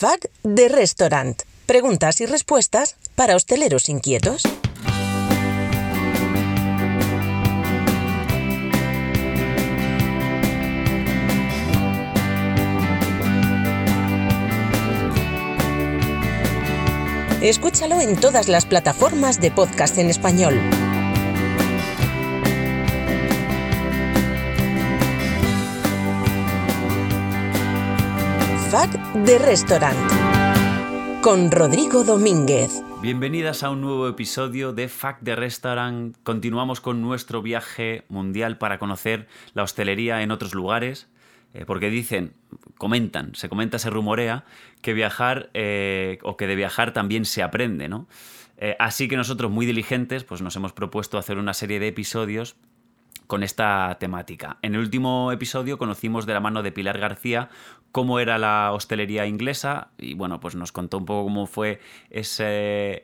FAC de Restaurant. Preguntas y respuestas para hosteleros inquietos. Escúchalo en todas las plataformas de podcast en español. FAC de Restaurant con Rodrigo Domínguez. Bienvenidas a un nuevo episodio de FAC de Restaurant. Continuamos con nuestro viaje mundial para conocer la hostelería en otros lugares. Eh, porque dicen, comentan, se comenta, se rumorea, que viajar eh, o que de viajar también se aprende, ¿no? Eh, así que nosotros, muy diligentes, pues nos hemos propuesto hacer una serie de episodios con esta temática. En el último episodio conocimos de la mano de Pilar García cómo era la hostelería inglesa y bueno, pues nos contó un poco cómo fue ese,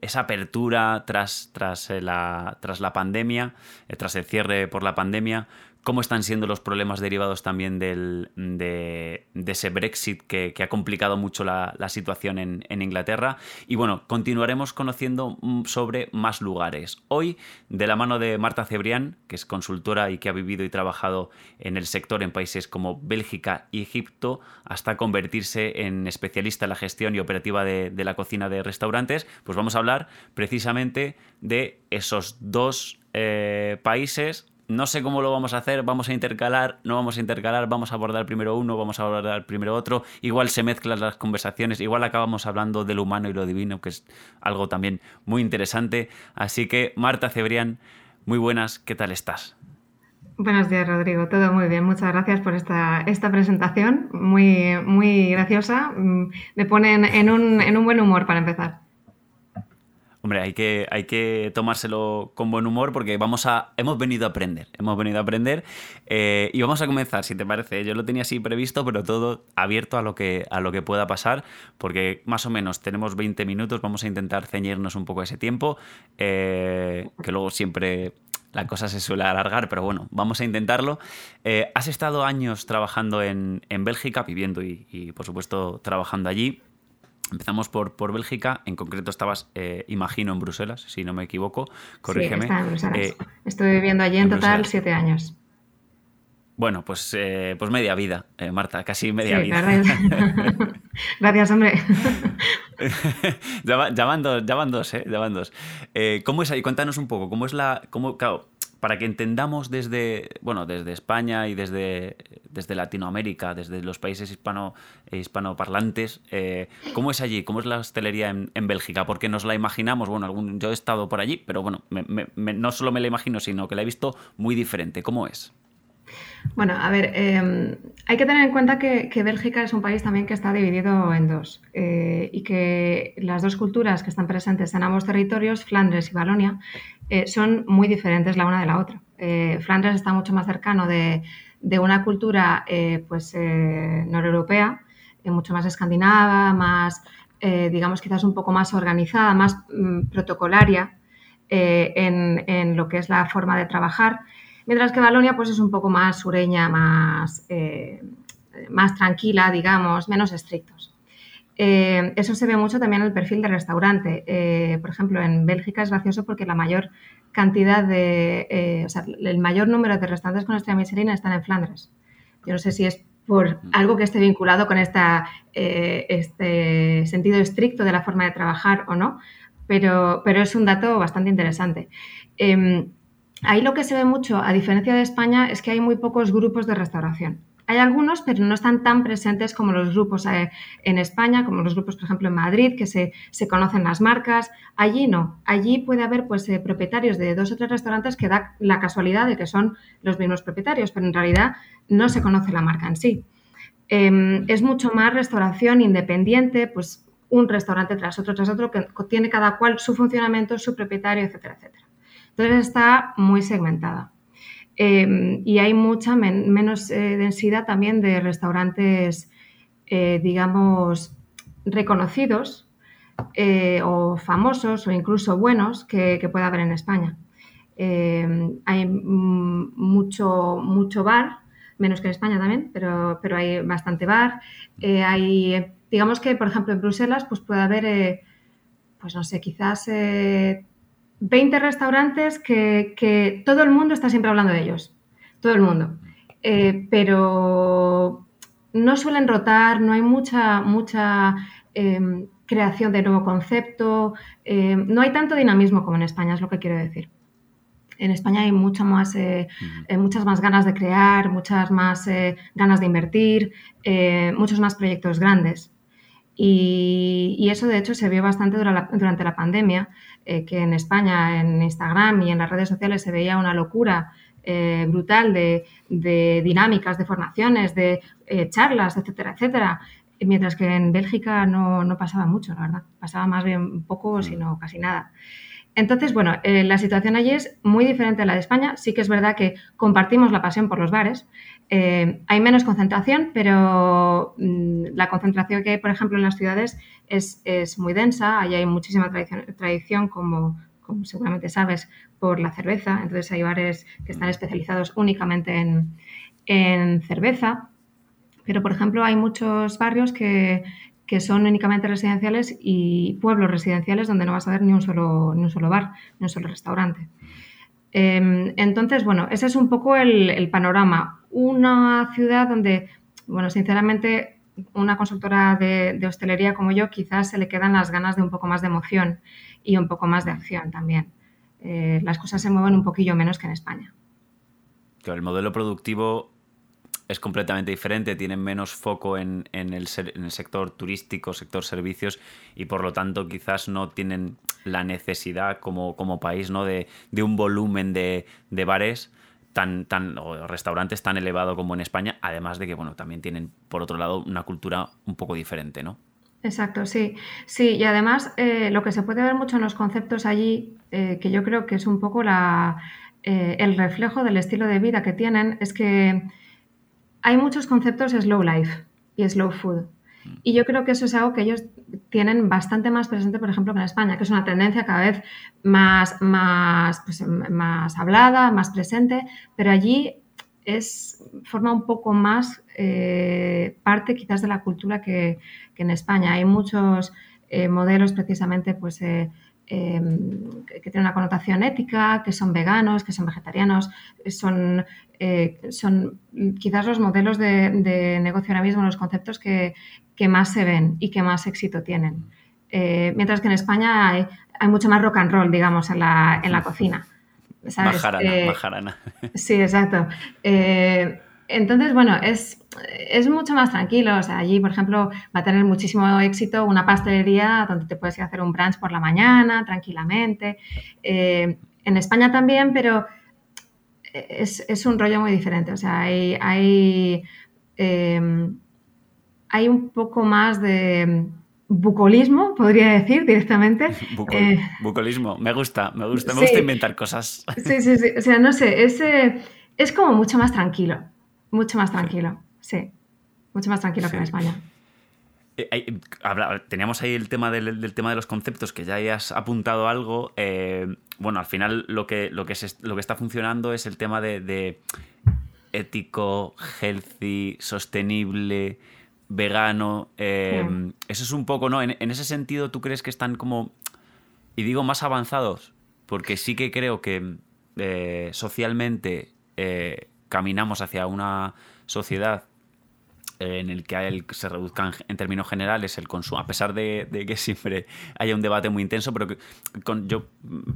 esa apertura tras, tras, la, tras la pandemia, tras el cierre por la pandemia, cómo están siendo los problemas derivados también del, de, ese Brexit que, ha complicado mucho la, situación en, Inglaterra. Y bueno, continuaremos conociendo mm, sobre más lugares. Hoy, de la mano de Marta Cebrián, que es consultora y que ha vivido y trabajado en el sector en países como Bélgica y Egipto, hasta convertirse en especialista en la gestión y operativa de, la cocina de restaurantes, pues vamos a hablar precisamente de esos dos eh, países no sé cómo lo vamos a hacer, vamos a intercalar, no vamos a intercalar, vamos a abordar primero uno, vamos a abordar primero otro, igual se mezclan las conversaciones, igual acabamos hablando del humano y lo divino, que es algo también muy interesante. Así que, Marta Cebrián, muy buenas, ¿qué tal estás? Buenos días, Rodrigo. Todo muy bien. Muchas gracias por esta, esta presentación, muy, muy graciosa. Mm, me pone en un, en un buen humor para empezar. Hombre, hay que, hay que tomárselo con buen humor porque vamos a, hemos venido a aprender, hemos venido a aprender eh, y vamos a comenzar, si te parece. Yo lo tenía así previsto, pero todo abierto a lo que, a lo que pueda pasar, porque más o menos tenemos 20 minutos, vamos a intentar ceñirnos un poco a ese tiempo, eh, que luego siempre la cosa se suele alargar, pero bueno, vamos a intentarlo. Eh, has estado años trabajando en, Bélgica, viviendo y, por supuesto, trabajando allí. Empezamos por, por Bélgica, en concreto estabas, eh, imagino, en Bruselas, si no me equivoco, corrígeme. Sí, en Bruselas. Eh, Estuve viviendo allí en, total siete años. Bueno, pues, eh, pues media vida, Marta, casi media vida. Gracias, hombre. ya, van dos, ya van dos, ¿eh? Ya van dos. ¿Cómo es ahí? Cuéntanos un poco, ¿cómo es la... Cómo, claro, para que entendamos desde, bueno, desde España y desde, desde Latinoamérica, desde los países hispano, hispanoparlantes, eh, ¿cómo es allí? ¿Cómo es la hostelería en, Bélgica? Porque nos la imaginamos, bueno, yo he estado por allí, pero bueno, no solo me la imagino, sino que la he visto muy diferente. ¿Cómo es? Bueno, a ver, em, hay que tener en cuenta que, Bélgica es un país también que está dividido en dos eh, y que las dos culturas que están presentes en ambos territorios, Flandes y Valonia, eh, son muy diferentes la una de la otra. Eh, Flandes está mucho más cercano de, una cultura pues, noreuropea, mucho más escandinava, más, digamos, quizás un poco más organizada, más mm, protocolaria en, en lo que es la forma de trabajar mientras que Balonia pues, es un poco más sureña, más, eh, más tranquila, digamos, menos estrictos. Eh, eso se ve mucho también en el perfil del restaurante. Eh, por ejemplo, en Bélgica es gracioso porque la mayor cantidad de, o sea, el mayor número de restaurantes con estrella Michelin están en Flandres. Yo no sé si es por algo que esté vinculado con esta, este sentido estricto de la forma de trabajar o no, pero, pero es un dato bastante interesante. Em, Ahí lo que se ve mucho, a diferencia de España, es que hay muy pocos grupos de restauración. Hay algunos, pero no están tan presentes como los grupos eh, en España, como los grupos, por ejemplo, en Madrid, que se, conocen las marcas. Allí no. Allí puede haber pues, eh, propietarios de dos o tres restaurantes que da la casualidad de que son los mismos propietarios, pero en realidad no se conoce la marca en sí. Em, es mucho más restauración independiente, pues un restaurante tras otro, tras otro, que tiene cada cual su funcionamiento, su propietario, etcétera, etcétera. Entonces está muy segmentada. Em, y hay mucha menos eh, densidad también de restaurantes, eh, digamos, reconocidos eh, o famosos o incluso buenos que, que pueda haber en España. Em, hay mucho, mucho bar, menos que en España también, pero, pero hay bastante bar. hay digamos que, por ejemplo, en Bruselas, pues puede haber, pues no sé, quizás 20 restaurantes que, todo el mundo está siempre hablando de ellos. Todo el mundo. pero no suelen rotar, no hay mucha, mucha em, creación de nuevo concepto, em, no hay tanto dinamismo como en España, es lo que quiero decir. En España hay mucho más, eh, eh, muchas más ganas de crear, muchas más eh, ganas de invertir, muchos más proyectos grandes. Y, eso, de hecho, se vio bastante durante la, pandemia, que en España, en Instagram y en las redes sociales se veía una locura brutal de, dinámicas, de formaciones, de charlas, etcétera, etcétera. Mientras que en Bélgica no, no, pasaba mucho, la verdad. Pasaba más bien poco, mm. sino casi nada. Entonces, bueno, eh, la situación allí es muy diferente a la de España. Sí que es verdad que compartimos la pasión por los bares. Eh, hay menos concentración, pero mm, la concentración que hay, por ejemplo, en las ciudades es, muy densa. Allí hay muchísima tradición, como, seguramente sabes, por la cerveza. Entonces hay bares que están especializados únicamente en, en cerveza. Pero, por ejemplo, hay muchos barrios que, que son únicamente residenciales y pueblos residenciales donde no vas a ver ni un solo, ni un solo bar, ni un solo restaurante. Em, entonces, bueno, ese es un poco el, panorama. Una ciudad donde, bueno, sinceramente, una constructora de, hostelería como yo quizás se le quedan las ganas de un poco más de emoción y un poco más de acción también. Eh, las cosas se mueven un poquillo menos que en España. el modelo productivo es completamente diferente, tienen menos foco en, el, sector turístico, sector servicios y por lo tanto quizás no tienen la necesidad como, país ¿no? de, un volumen de, bares tan, tan, o restaurantes tan elevado como en España, además de que bueno, también tienen por otro lado una cultura un poco diferente, ¿no? Exacto, sí. Sí, y además eh, lo que se puede ver mucho en los conceptos allí, eh, que yo creo que es un poco la, eh, el reflejo del estilo de vida que tienen, es que hay muchos conceptos slow life y slow food. Mm. Y yo creo que eso es algo que ellos tienen bastante más presente, por ejemplo, que en España, que es una tendencia cada vez más, más, pues, más hablada, más presente, pero allí es, forma un poco más eh, parte quizás de la cultura que, en España. Hay muchos eh, modelos precisamente pues, eh, em, que tienen una connotación ética, que son veganos, que son vegetarianos, son eh, son quizás los modelos de, negocio ahora mismo, los conceptos que, más se ven y que más éxito tienen. Eh, mientras que en España hay, mucho más rock and roll, digamos, en la, en la cocina. Bajarana, eh, Sí, exacto. Entonces, bueno, es, es mucho más tranquilo. O sea, allí, por ejemplo, va a tener muchísimo éxito una pastelería donde te puedes ir a hacer un brunch por la mañana, tranquilamente. en España también, pero es, un rollo muy diferente. O sea, hay, hay, em, hay un poco más de bucolismo, podría decir directamente. Eh, bucolismo, me gusta, me gusta, me gusta inventar cosas. Sí, sí, sí. O sea, no sé, es, eh, es como mucho más tranquilo, mucho más tranquilo, sí. Mucho más tranquilo que en España. Eh, teníamos ahí el tema del, tema de los conceptos, que ya hayas apuntado algo. Eh, bueno, al final lo que, lo, que lo que está funcionando es el tema de, ético, healthy, sostenible, vegano. Eh, eso es un poco, ¿no? En, ese sentido, ¿tú crees que están como, y digo, más avanzados? Porque sí que creo que socialmente caminamos hacia una sociedad en el que se reduzcan en términos generales el consumo, a pesar de, que siempre haya un debate muy intenso, pero que yo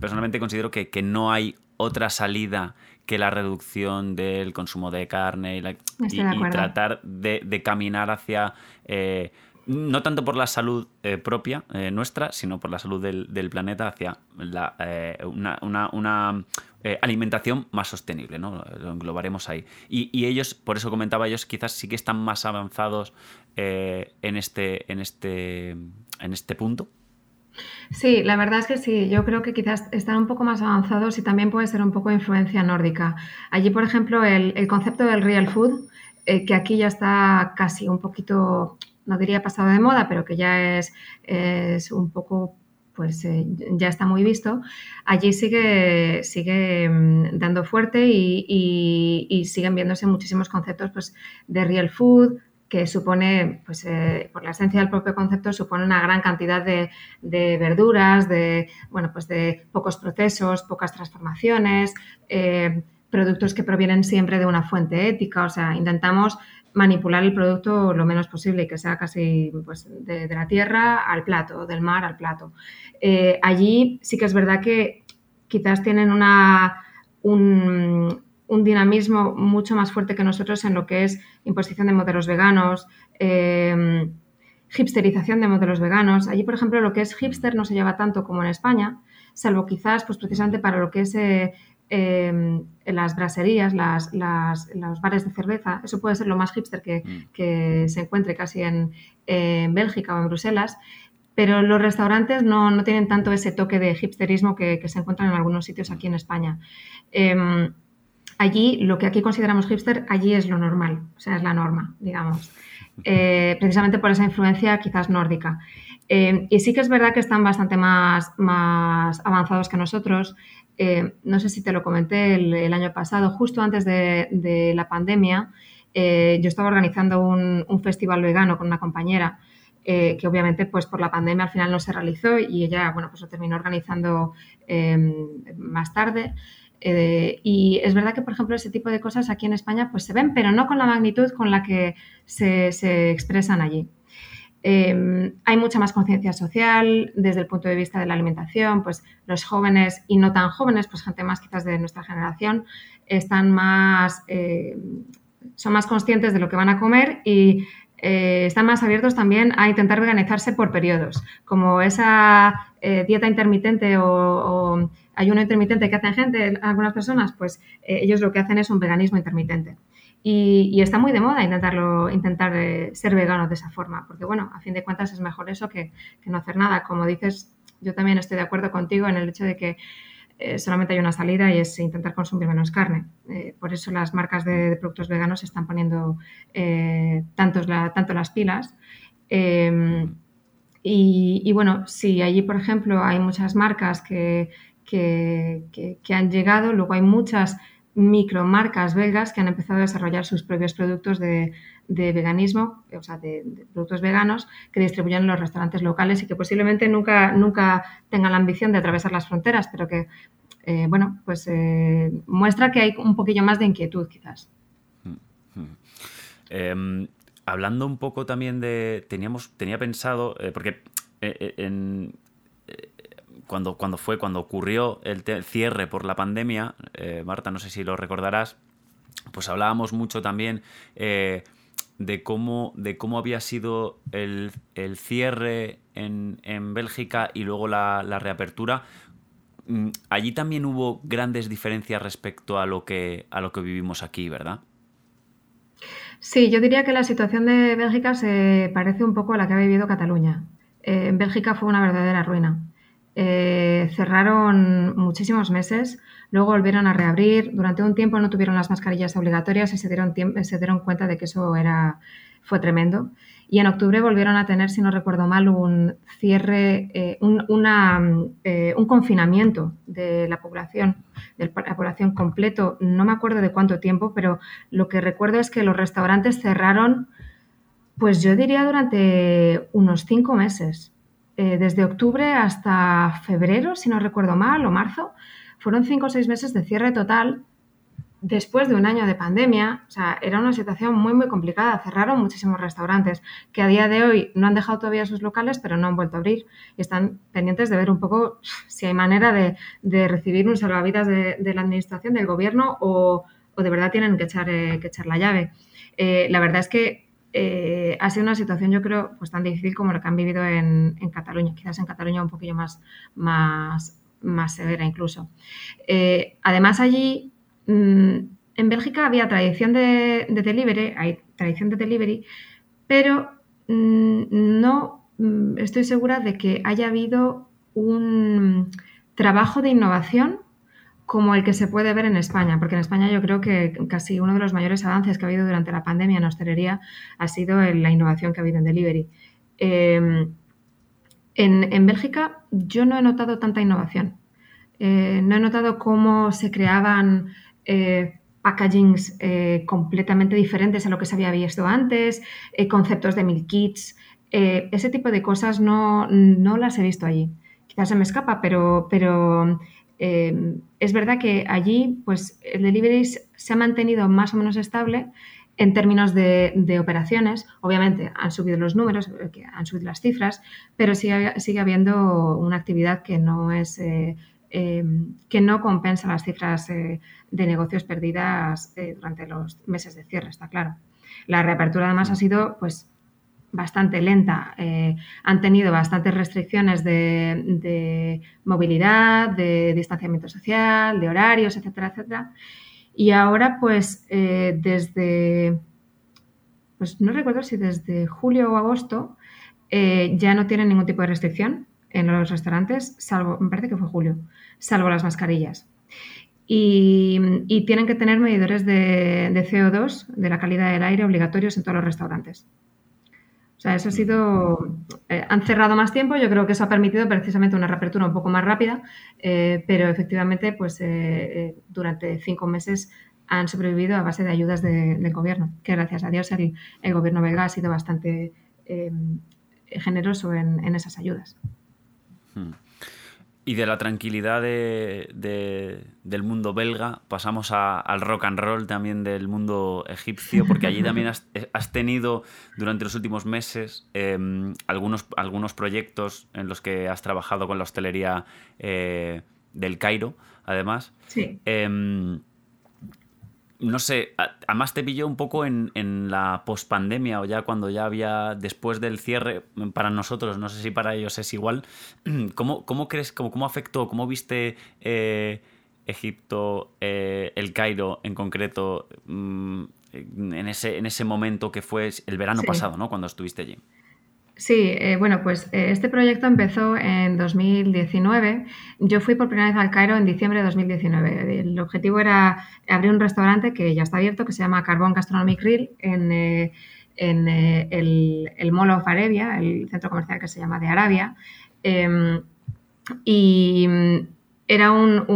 personalmente considero que, no hay otra salida que la reducción del consumo de carne y, tratar de, caminar hacia... Eh, no tanto por la salud eh, propia eh, nuestra, sino por la salud del, planeta hacia la, una, eh, alimentación más sostenible, ¿no? Lo englobaremos ahí. Y, ellos, por eso comentaba ellos, quizás sí que están más avanzados eh, en, este, en, este, en este punto. Sí, la verdad es que sí. Yo creo que quizás están un poco más avanzados y también puede ser un poco influencia nórdica. Allí, por ejemplo, el, concepto del real food, eh, que aquí ya está casi un poquito, no diría pasado de moda, pero que ya es, un poco pues eh, ya está muy visto, allí sigue, sigue mm, dando fuerte y, siguen viéndose muchísimos conceptos pues, de real food, que supone, pues eh, por la esencia del propio concepto, supone una gran cantidad de, verduras, de, bueno, pues de pocos procesos, pocas transformaciones, eh, productos que provienen siempre de una fuente ética, o sea, intentamos manipular el producto lo menos posible que sea casi pues, de, la tierra al plato, del mar al plato. Eh, allí sí que es verdad que quizás tienen una, un, dinamismo mucho más fuerte que nosotros en lo que es imposición de modelos veganos, eh, hipsterización de modelos veganos. Allí, por ejemplo, lo que es hipster no se lleva tanto como en España, salvo quizás, pues precisamente para lo que es eh, eh, las braserías, las, los bares de cerveza. Eso puede ser lo más hipster que, mm. se encuentre casi en, Bélgica o en Bruselas. Pero los restaurantes no, tienen tanto ese toque de hipsterismo que, que, se encuentran en algunos sitios aquí en España. Em, allí lo que aquí consideramos hipster, allí es lo normal, o sea, es la norma, digamos, eh, precisamente por esa influencia quizás nórdica. Eh, y sí que es verdad que están bastante más, más avanzados que nosotros. Eh, no sé si te lo comenté el, año pasado, justo antes de, la pandemia, yo estaba organizando un, festival vegano con una compañera. que obviamente pues por la pandemia al final no se realizó y ella bueno pues lo terminó organizando más tarde eh, y es verdad que, por ejemplo, ese tipo de cosas aquí en España pues se ven, pero no con la magnitud con la que se, expresan allí. Em, hay mucha más conciencia social desde el punto de vista de la alimentación, pues los jóvenes y no tan jóvenes, pues gente más quizás de nuestra generación, están más, eh, son más conscientes de lo que van a comer y eh, están más abiertos también a intentar veganizarse por periodos, como esa dieta intermitente o ayuno intermitente que hacen gente, algunas personas, pues eh, ellos lo que hacen es un veganismo intermitente. Y, está muy de moda intentarlo, intentar eh, ser vegano de esa forma, porque bueno, a fin de cuentas es mejor eso que, no hacer nada. Como dices, yo también estoy de acuerdo contigo en el hecho de que eh, solamente hay una salida y es intentar consumir menos carne. por eso las marcas de, productos veganos están poniendo tanto, tanto las pilas. Em, y, y, bueno, si allí, por ejemplo, hay muchas marcas que, que, han llegado. Luego hay muchas micromarcas belgas que han empezado a desarrollar sus propios productos de, veganismo, o sea, de, productos veganos que distribuyen en los restaurantes locales y que posiblemente nunca, nunca tengan la ambición de atravesar las fronteras, pero que, eh, bueno, pues eh, muestra que hay un poquillo más de inquietud quizás. Em, hablando un poco también de, teníamos, tenía pensado, eh, porque en, cuando, cuando fue, cuando ocurrió el, cierre por la pandemia, eh, Marta, no sé si lo recordarás, pues hablábamos mucho también eh, de, cómo, de cómo había sido el, cierre en, Bélgica y luego la, reapertura. Mm, allí también hubo grandes diferencias respecto a lo que, a lo que vivimos aquí, ¿verdad? Sí, yo diría que la situación de Bélgica se parece un poco a la que ha vivido Cataluña. Eh, en Bélgica fue una verdadera ruina. Eh, cerraron muchísimos meses, luego volvieron a reabrir. Durante un tiempo no tuvieron las mascarillas obligatorias y se dieron, se dieron cuenta de que eso era, fue tremendo. Y en octubre volvieron a tener, si no recuerdo mal, un cierre, eh, un, eh, un confinamiento de la población, de la población completo. No me acuerdo de cuánto tiempo, pero lo que recuerdo es que los restaurantes cerraron, pues yo diría durante unos cinco meses. Eh, desde octubre hasta febrero, si no recuerdo mal, o marzo, fueron cinco o seis meses de cierre total después de un año de pandemia. O sea, era una situación muy, muy complicada. Cerraron muchísimos restaurantes que a día de hoy no han dejado todavía sus locales, pero no han vuelto a abrir están pendientes de ver un poco si hay manera de, recibir un salvavidas de, la administración, del gobierno o, de verdad tienen que echar, eh, que echar la llave. Eh, la verdad es que eh, ha sido una situación, yo creo, pues tan difícil como la que han vivido en, Cataluña, quizás en Cataluña un poquillo más, más, más severa incluso. Eh, además, allí, mm, en Bélgica había tradición de, delivery, hay tradición de delivery, pero mm, no mm, estoy segura de que haya habido un trabajo de innovación como el que se puede ver en España, porque en España yo creo que casi uno de los mayores avances que ha habido durante la pandemia en hostelería ha sido la innovación que ha habido en delivery. Em, en, Bélgica yo no he notado tanta innovación. Eh, no he notado cómo se creaban eh, packagings eh, completamente diferentes a lo que se había visto antes, eh, conceptos de mil kits, ese tipo de cosas no, las he visto allí. Quizás se me escapa, pero, pero es verdad que allí pues, el delivery se ha mantenido más o menos estable en términos de, operaciones. Obviamente han subido los números, han subido las cifras, pero sigue, sigue habiendo una actividad que no es Em, que no compensa las cifras eh, de negocios perdidas eh, durante los meses de cierre, está claro. La reapertura además ha sido pues bastante lenta. Eh, han tenido bastantes restricciones de, movilidad, de distanciamiento social, de horarios, etcétera, etcétera. Y ahora, pues, desde, pues no recuerdo si desde julio o agosto, ya no tienen ningún tipo de restricción en los restaurantes, salvo, me parece que fue julio, salvo las mascarillas. Y, tienen que tener medidores de, CO2, de la calidad del aire, obligatorios en todos los restaurantes. O sea, eso ha sido. Eh, han cerrado más tiempo, yo creo que eso ha permitido precisamente una reapertura un poco más rápida, eh, pero efectivamente, pues eh, durante cinco meses han sobrevivido a base de ayudas del gobierno, que gracias a Dios el, gobierno belga ha sido bastante generoso en esas ayudas. Hmm. Y de la tranquilidad del mundo belga pasamos al rock and roll también del mundo egipcio, porque allí también has, tenido durante los últimos meses em, algunos, algunos proyectos en los que has trabajado con la hostelería eh, del Cairo, además. Sí. Em, no sé, además te pilló un poco en, la pospandemia o ya cuando ya había, después del cierre, para nosotros, no sé si para ellos es igual. ¿Cómo, cómo crees, cómo, cómo afectó, cómo viste eh, Egipto, eh, el Cairo en concreto, mm, en, ese, en ese momento que fue el verano pasado, ¿no? Cuando estuviste allí? Sí, eh, bueno, pues eh, este proyecto empezó en 2019. Yo fui por primera vez al Cairo en diciembre de 2019. El objetivo era abrir un restaurante que ya está abierto, que se llama Carbon Gastronomic Grill, en, eh, el, Mall of Arabia, el centro comercial que se llama de Arabia. Em, y mm, era un,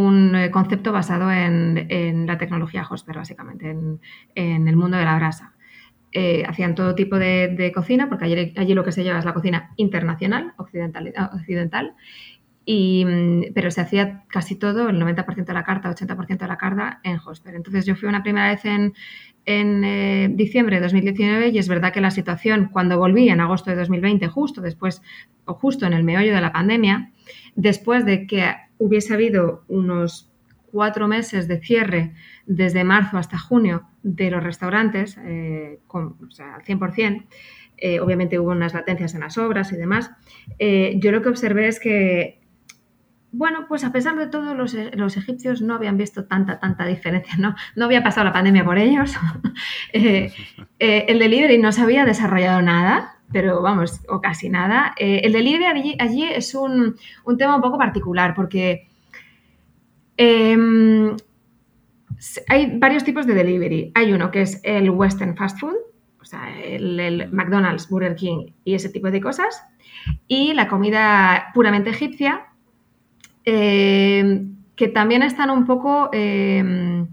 concepto basado en, la tecnología Hosper, básicamente, en el mundo de la brasa. Eh, hacían todo tipo de, cocina, porque allí, lo que se lleva es la cocina internacional, occidental, occidental y, mm, pero se hacía casi todo, el 90% de la carta, 80% de la carta en Hosper. Entonces yo fui una primera vez en, en eh, diciembre de 2019 y es verdad que la situación cuando volví en agosto de 2020, justo después o justo en el meollo de la pandemia, después de que hubiese habido unos cuatro meses de cierre desde marzo hasta junio de los restaurantes, eh, con, o sea, al 100%, eh, obviamente hubo unas latencias en las obras y demás, eh, yo lo que observé es que, bueno, pues a pesar de todo, los, egipcios no habían visto tanta, tanta diferencia, ¿no? No había pasado la pandemia por ellos, el delivery no se había desarrollado nada, pero vamos, o casi nada. el delivery allí, es un, un, tema un poco particular porque Em, hay varios tipos de delivery. Hay uno que es el Western Fast Food, o sea, el, McDonald's, Burger King y ese tipo de cosas. Y la comida puramente egipcia, em, que también están un poco em,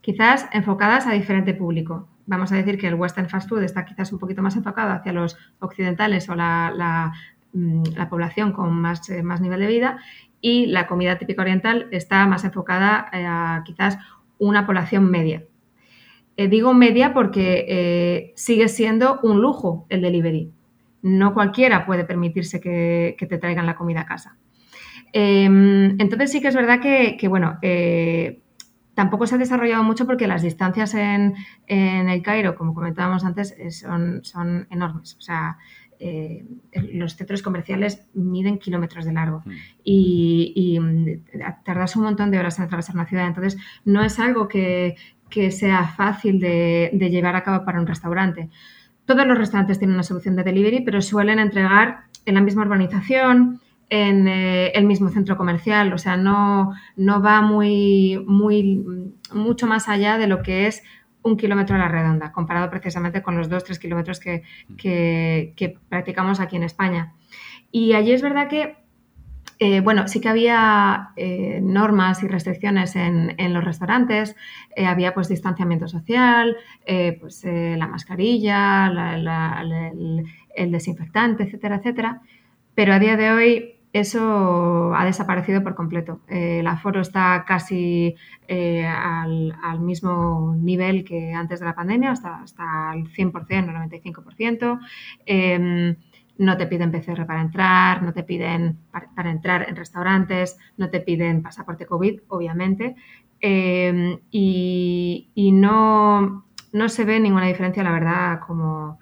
quizás enfocadas a diferente público. Vamos a decir que el Western Fast Food está quizás un poquito más enfocado hacia los occidentales o la, mm, población con más, eh, más nivel de vida y la comida típica oriental está más enfocada eh, a quizás una población media. Eh, digo media porque eh, sigue siendo un lujo el delivery. No cualquiera puede permitirse que, te traigan la comida a casa. Em, entonces sí que es verdad que, bueno, tampoco se ha desarrollado mucho porque las distancias en, el Cairo, como comentábamos antes, son, son enormes. O sea, eh, los centros comerciales miden kilómetros de largo mm. y, mm, tardas un montón de horas en atravesar una ciudad. Entonces, no es algo que, sea fácil de, llevar a cabo para un restaurante. Todos los restaurantes tienen una solución de delivery, pero suelen entregar en la misma urbanización, en eh, el mismo centro comercial. O sea, no, no va muy, muy, mucho más allá de lo que es un kilómetro a la redonda, comparado precisamente con los dos, tres kilómetros que, practicamos aquí en España. Y allí es verdad que Eh, bueno, sí que había eh, normas y restricciones en, los restaurantes, eh, había pues distanciamiento social, pues la mascarilla, el, desinfectante, etcétera, etcétera. Pero a día de hoy eso ha desaparecido por completo. el aforo está casi al, mismo nivel que antes de la pandemia, hasta, hasta el 100% o 95% no te piden PCR para entrar, no te piden para, entrar en restaurantes, no te piden pasaporte COVID, obviamente, em, y, no, no, se ve ninguna diferencia, la verdad, como,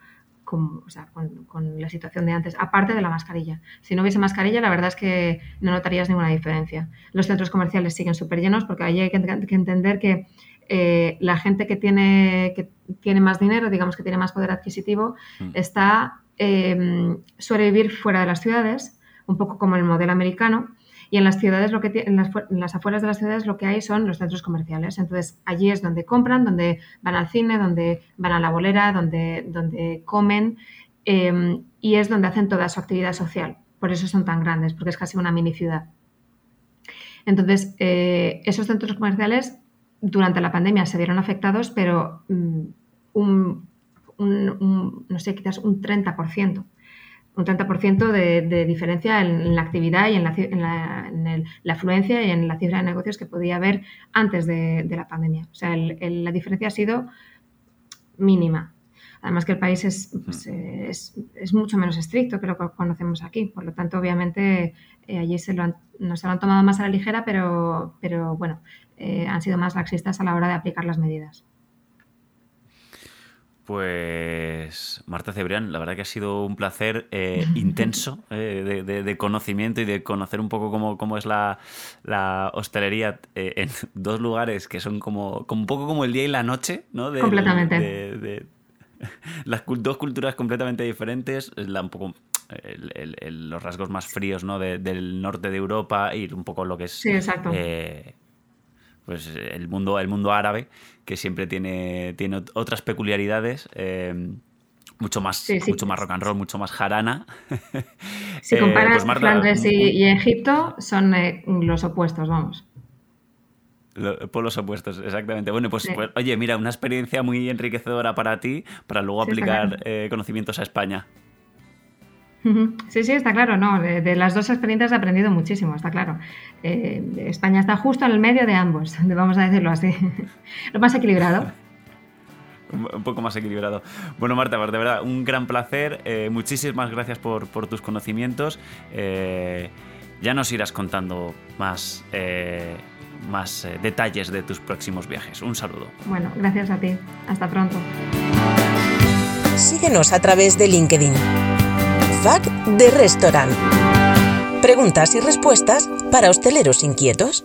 con, la situación de antes, aparte de la mascarilla. Si no hubiese mascarilla, la verdad es que no notarías ninguna diferencia. Los centros comerciales siguen súper llenos porque ahí hay que, entender que eh, la gente que tiene, que tiene más dinero, digamos que tiene más poder adquisitivo, mm. está eh, suele vivir fuera de las ciudades, un poco como el modelo americano, y en las ciudades, lo que en las, afueras de las ciudades, lo que hay son los centros comerciales. Entonces, allí es donde compran, donde van al cine, donde van a la bolera, donde, donde comen, em, y es donde hacen toda su actividad social. Por eso son tan grandes, porque es casi una mini ciudad. Entonces, eh, esos centros comerciales durante la pandemia se vieron afectados, pero mm, un, no sé, quizás un 30%. Un 30% de, de, diferencia en, la actividad y en, la, en, la, afluencia y en la cifra de negocios que podía haber antes de, la pandemia. O sea, la diferencia ha sido mínima. Además que el país es, pues, es, mucho menos estricto que lo que conocemos aquí. Por lo tanto, obviamente, eh, allí se lo no se lo han tomado más a la ligera, pero, pero bueno, eh, han sido más laxistas a la hora de aplicar las medidas. Pues Marta Cebrián, la verdad que ha sido un placer eh, intenso eh, de, conocimiento y de conocer un poco cómo, es la, hostelería eh, en dos lugares que son como, un poco como el día y la noche, ¿no? completamente. De, las dos culturas completamente diferentes, un poco los rasgos más fríos ¿no? del norte de Europa y un poco lo que es sí, exacto pues el mundo, el mundo árabe, que siempre tiene, tiene otras peculiaridades. Eh, mucho más, mucho más rock and roll, mucho más jarana. Si comparas eh, pues y, Egipto, son eh, los opuestos, vamos. por los opuestos, exactamente. Bueno, pues, pues, oye, mira, una experiencia muy enriquecedora para ti, para luego aplicar conocimientos a España. Sí, sí, está claro, no. De, las dos experiencias he aprendido muchísimo, está claro. Eh, España está justo en el medio de ambos, vamos a decirlo así. Lo más equilibrado. un poco más equilibrado. Bueno, Marta, pues de verdad, un gran placer. Eh, muchísimas gracias por, tus conocimientos. Eh, ya nos irás contando más, más detalles de tus próximos viajes. Un saludo. Bueno, gracias a ti. Hasta pronto. Síguenos a través de LinkedIn. FAC de Restaurant. Preguntas y respuestas para hosteleros inquietos.